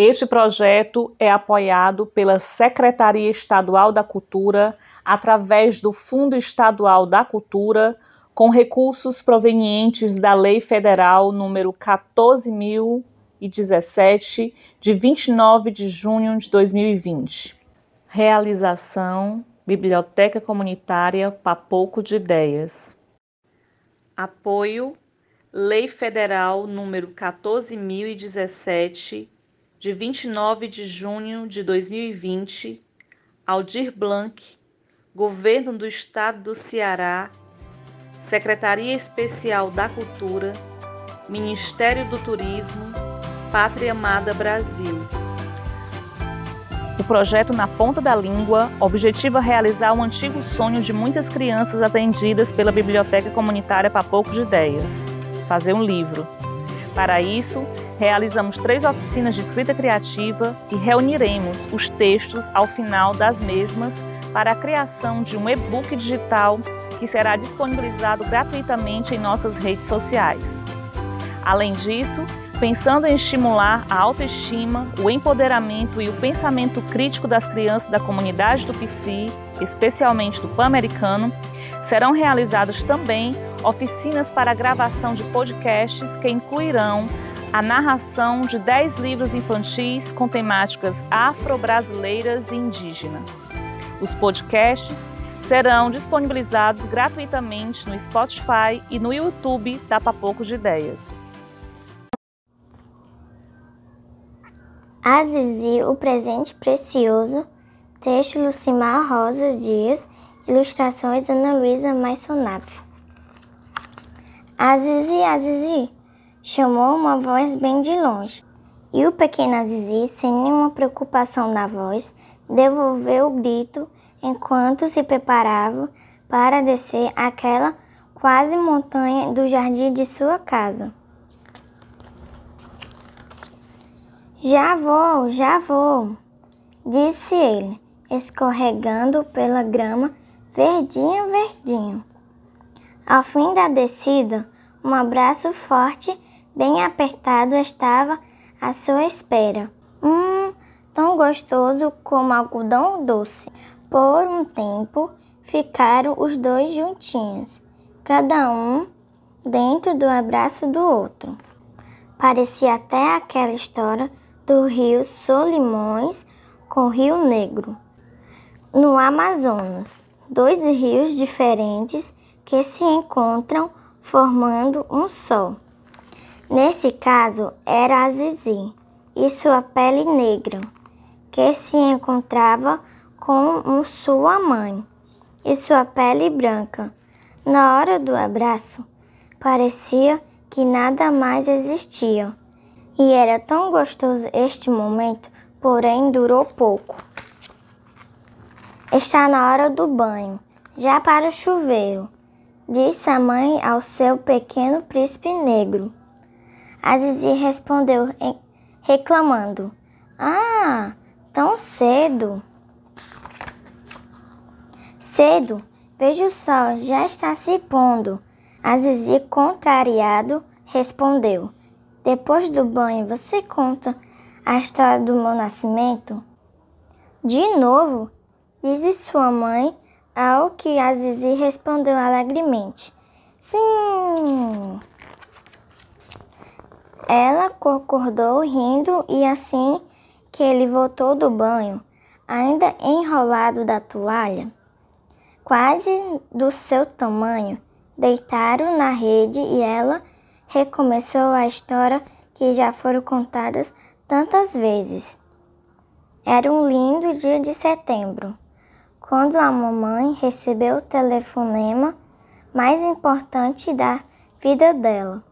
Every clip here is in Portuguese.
Este projeto é apoiado pela Secretaria Estadual da Cultura através do Fundo Estadual da Cultura, com recursos provenientes da Lei Federal número 14017 de 29 de junho de 2020. Realização Biblioteca Comunitária Papoco de Ideias. Apoio Lei Federal número 14017 de 29 de junho de 2020, Aldir Blanc, Governo do Estado do Ceará, Secretaria Especial da Cultura, Ministério do Turismo, Pátria Amada Brasil. O projeto Na Ponta da Língua objetiva realizar um antigo sonho de muitas crianças atendidas pela Biblioteca Comunitária Papoco de Ideias, fazer um livro. Para isso, realizamos três oficinas de escrita criativa e reuniremos os textos ao final das mesmas para a criação de um e-book digital que será disponibilizado gratuitamente em nossas redes sociais. Além disso, pensando em estimular a autoestima, o empoderamento e o pensamento crítico das crianças da comunidade do PC, especialmente do Pan-Americano, serão realizadas também oficinas para a gravação de podcasts que incluirão a narração de 10 livros infantis com temáticas afro-brasileiras e indígenas. Os podcasts serão disponibilizados gratuitamente no Spotify e no YouTube da Papoco de Ideias. A Zizi, o presente precioso, texto Lucimar Rosas Dias, ilustrações Ana Luísa Maisonap. Azizi, Azizi, chamou uma voz bem de longe. E o pequeno Azizi, sem nenhuma preocupação na voz, devolveu o grito enquanto se preparava para descer aquela quase montanha do jardim de sua casa. Já vou, já vou, disse ele, escorregando pela grama verdinho, verdinho. Ao fim da descida, um abraço forte, bem apertado, estava à sua espera. Hum, tão gostoso como algodão doce. Por um tempo ficaram os dois juntinhos, cada um dentro do abraço do outro. Parecia até aquela história do rio Solimões com o Rio Negro. No Amazonas, dois rios diferentes que se encontram formando um só. Nesse caso, era a Zizi e sua pele negra, que se encontrava com sua mãe e sua pele branca. Na hora do abraço, parecia que nada mais existia. E era tão gostoso este momento, porém durou pouco. Está na hora do banho, já para o chuveiro, disse a mãe ao seu pequeno príncipe negro. A Zizi respondeu reclamando: Ah, tão cedo. Cedo, veja o sol, já está se pondo. A Zizi, contrariado, respondeu: Depois do banho, você conta a história do meu nascimento? De novo, disse sua mãe, ao que a Zizi respondeu alegremente: Sim. Ela concordou rindo e assim que ele voltou do banho, ainda enrolado da toalha, quase do seu tamanho, deitaram na rede e ela recomeçou a história que já foram contadas tantas vezes. Era um lindo dia de setembro, quando a mamãe recebeu o telefonema mais importante da vida dela.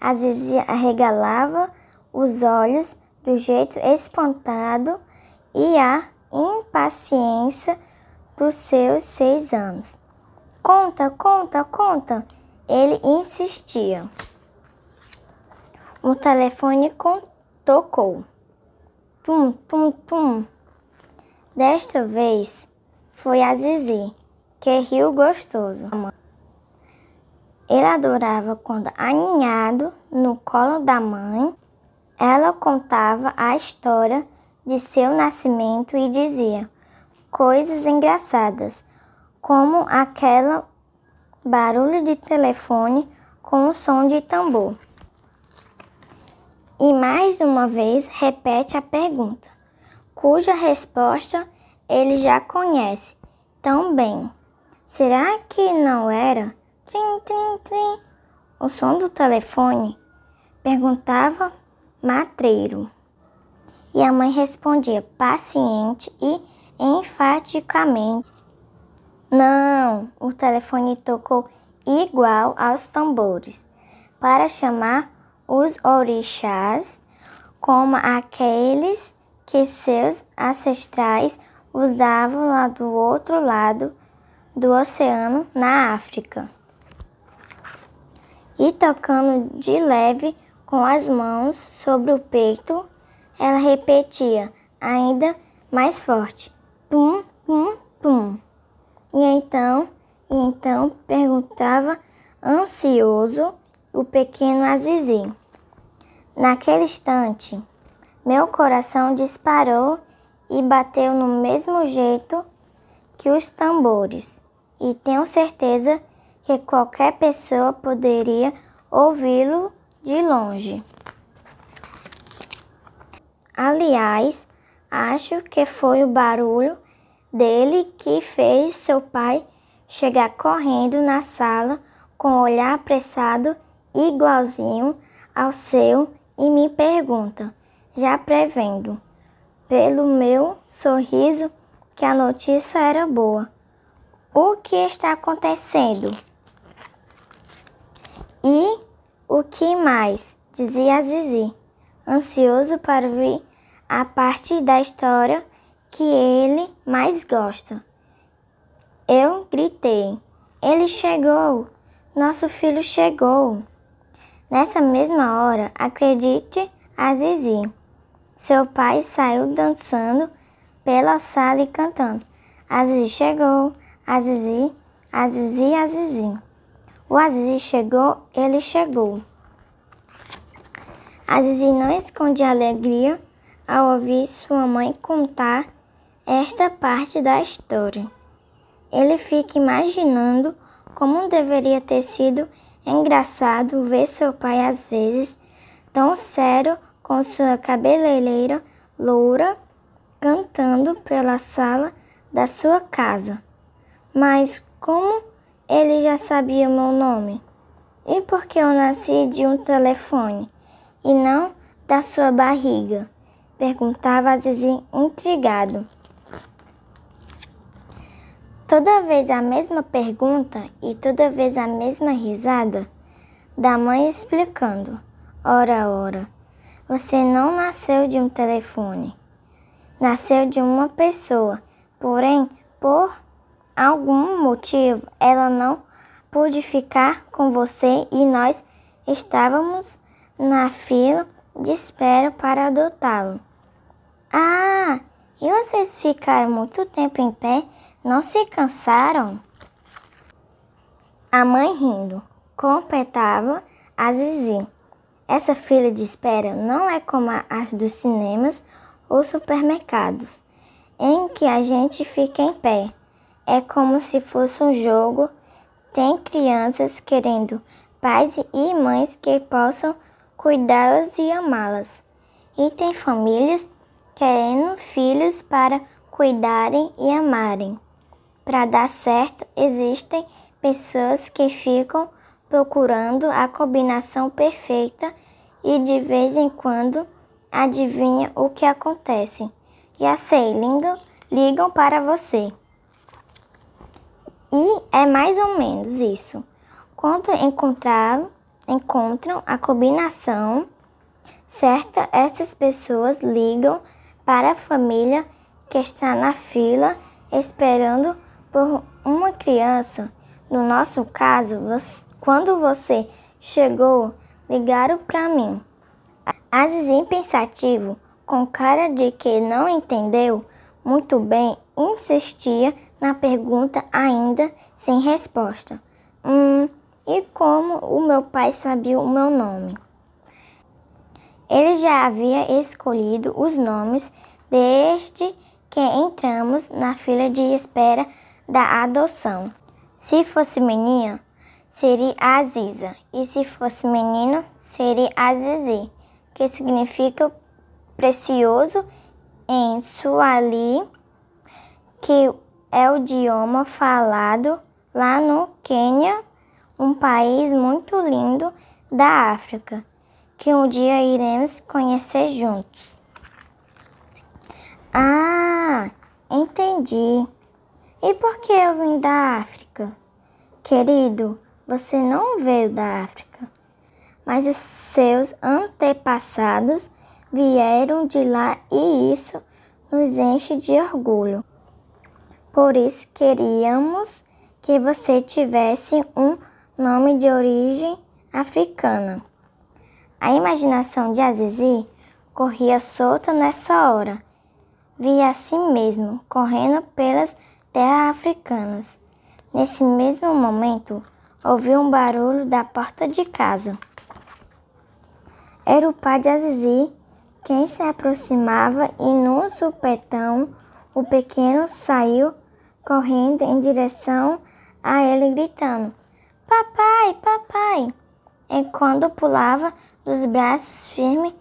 A Zizi arregalava os olhos do jeito espantado e a impaciência dos seus seis anos. Conta, conta, conta! Ele insistia. O telefone tocou. Tum, tum, tum. Desta vez foi a Zizi, que riu gostoso. Ele adorava quando, aninhado no colo da mãe, Ela contava a história de seu nascimento e dizia coisas engraçadas, como aquela barulho de telefone com o som de tambor. E mais uma vez repete a pergunta, cuja resposta ele já conhece tão bem. Será que não era trim, trim, trim o som do telefone? Perguntava Matreiro. E a mãe respondia paciente e enfaticamente: Não, o telefone tocou igual aos tambores para chamar os orixás como aqueles que seus ancestrais usavam lá do outro lado do oceano, na África. E tocando de leve com as mãos sobre o peito, ela repetia ainda mais forte: tum, tum, tum. E então, e então perguntava ansioso o pequeno Azizi. Naquele instante, meu coração disparou e bateu no mesmo jeito que os tambores, e tenho certeza que qualquer pessoa poderia ouvi-lo de longe. Aliás, acho que foi o barulho dele que fez seu pai chegar correndo na sala com um olhar apressado igualzinho ao seu e me pergunta, já prevendo, pelo meu sorriso, que a notícia era boa. O que está acontecendo? E o que mais? dizia Zizi, ansioso para ver a parte da história que ele mais gosta. Eu gritei: Ele chegou! Nosso filho chegou! Nessa mesma hora, acredite a Zizi. Seu pai saiu dançando pela sala e cantando. A Zizi chegou, a Zizi, a Zizi, a Zizi. O Azizi chegou, ele chegou. A Zizi não esconde alegria ao ouvir sua mãe contar esta parte da história. Ele fica imaginando como deveria ter sido engraçado ver seu pai às vezes tão sério com sua cabeleireira loura cantando pela sala da sua casa. Mas como ele já sabia meu nome? E por que eu nasci de um telefone e não da sua barriga? Perguntava Zizi intrigado. Toda vez a mesma pergunta e toda vez a mesma risada da mãe explicando. Ora, ora, você não nasceu de um telefone. Nasceu de uma pessoa. Porém, por algum motivo, ela não pôde ficar com você e nós estávamos na fila de espera para adotá-lo. Ah, e vocês ficaram muito tempo em pé? Não se cansaram? A mãe rindo, completava a Zizi. Essa fila de espera não é como as dos cinemas ou supermercados, em que a gente fica em pé. É como se fosse um jogo. Tem crianças querendo pais e mães que possam cuidá-las e amá-las. E tem famílias querendo filhos para cuidarem e amarem. Para dar certo, existem pessoas que ficam procurando a combinação perfeita e de vez em quando adivinha o que acontece. Já sei, ligam, ligam para você. E é mais ou menos isso. Quando encontrar, encontram a combinação certa, essas pessoas ligam para a família que está na fila esperando por uma criança. No nosso caso, quando você chegou, ligaram para mim. Azizim pensativo, com cara de que não entendeu muito bem, insistia na pergunta ainda sem resposta. Hum, e como o meu pai sabia o meu nome? Ele já havia escolhido os nomes desde que entramos na fila de espera da adoção. Se fosse menina, seria Aziza, e se fosse menino, seria Azizi, que significa precioso em Suali, que é o idioma falado lá no Quênia, um país muito lindo da África, que um dia iremos conhecer juntos. Ah, entendi. E por que eu vim da África? Querido, você não veio da África, mas os seus antepassados vieram de lá e isso nos enche de orgulho. Por isso queríamos que você tivesse um nome de origem africana. A imaginação de Azizi corria solta nessa hora. Via assim mesmo, correndo pelas terras africanas. Nesse mesmo momento, ouviu um barulho da porta de casa. Era o pai de Azizi quem se aproximava e no supetão o pequeno saiu correndo em direção a ele gritando: Papai, papai! Enquanto pulava dos braços firmes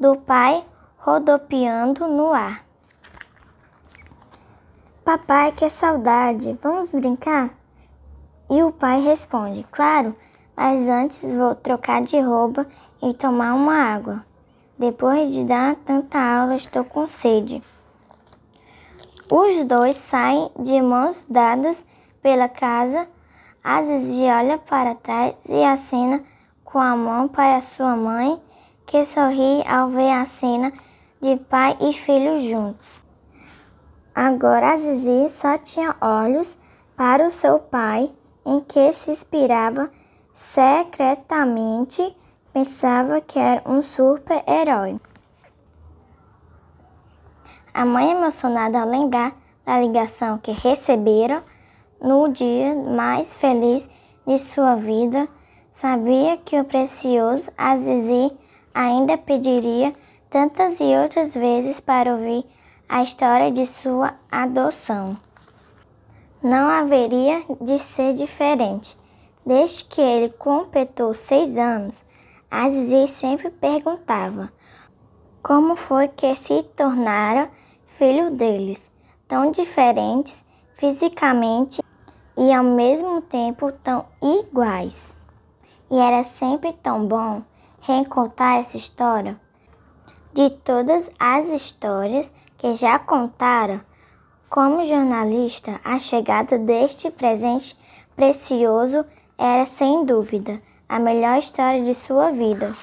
do pai, rodopiando no ar. Papai, que saudade! Vamos brincar? E o pai responde: Claro, mas antes vou trocar de roupa e tomar uma água. Depois de dar tanta aula, estou com sede. Os dois saem de mãos dadas pela casa. Azizi olha para trás e acena com a mão para sua mãe, que sorri ao ver a cena de pai e filho juntos. Agora Azizi só tinha olhos para o seu pai, em que se inspirava secretamente, pensava que era um super-herói. A mãe, emocionada ao lembrar da ligação que receberam no dia mais feliz de sua vida, sabia que o precioso Azizi ainda pediria tantas e outras vezes para ouvir a história de sua adoção. Não haveria de ser diferente. Desde que ele completou seis anos, Azizi sempre perguntava como foi que se tornara filho deles, tão diferentes fisicamente e ao mesmo tempo tão iguais. E era sempre tão bom reencontrar essa história. De todas as histórias que já contaram, como jornalista, a chegada deste presente precioso era sem dúvida a melhor história de sua vida.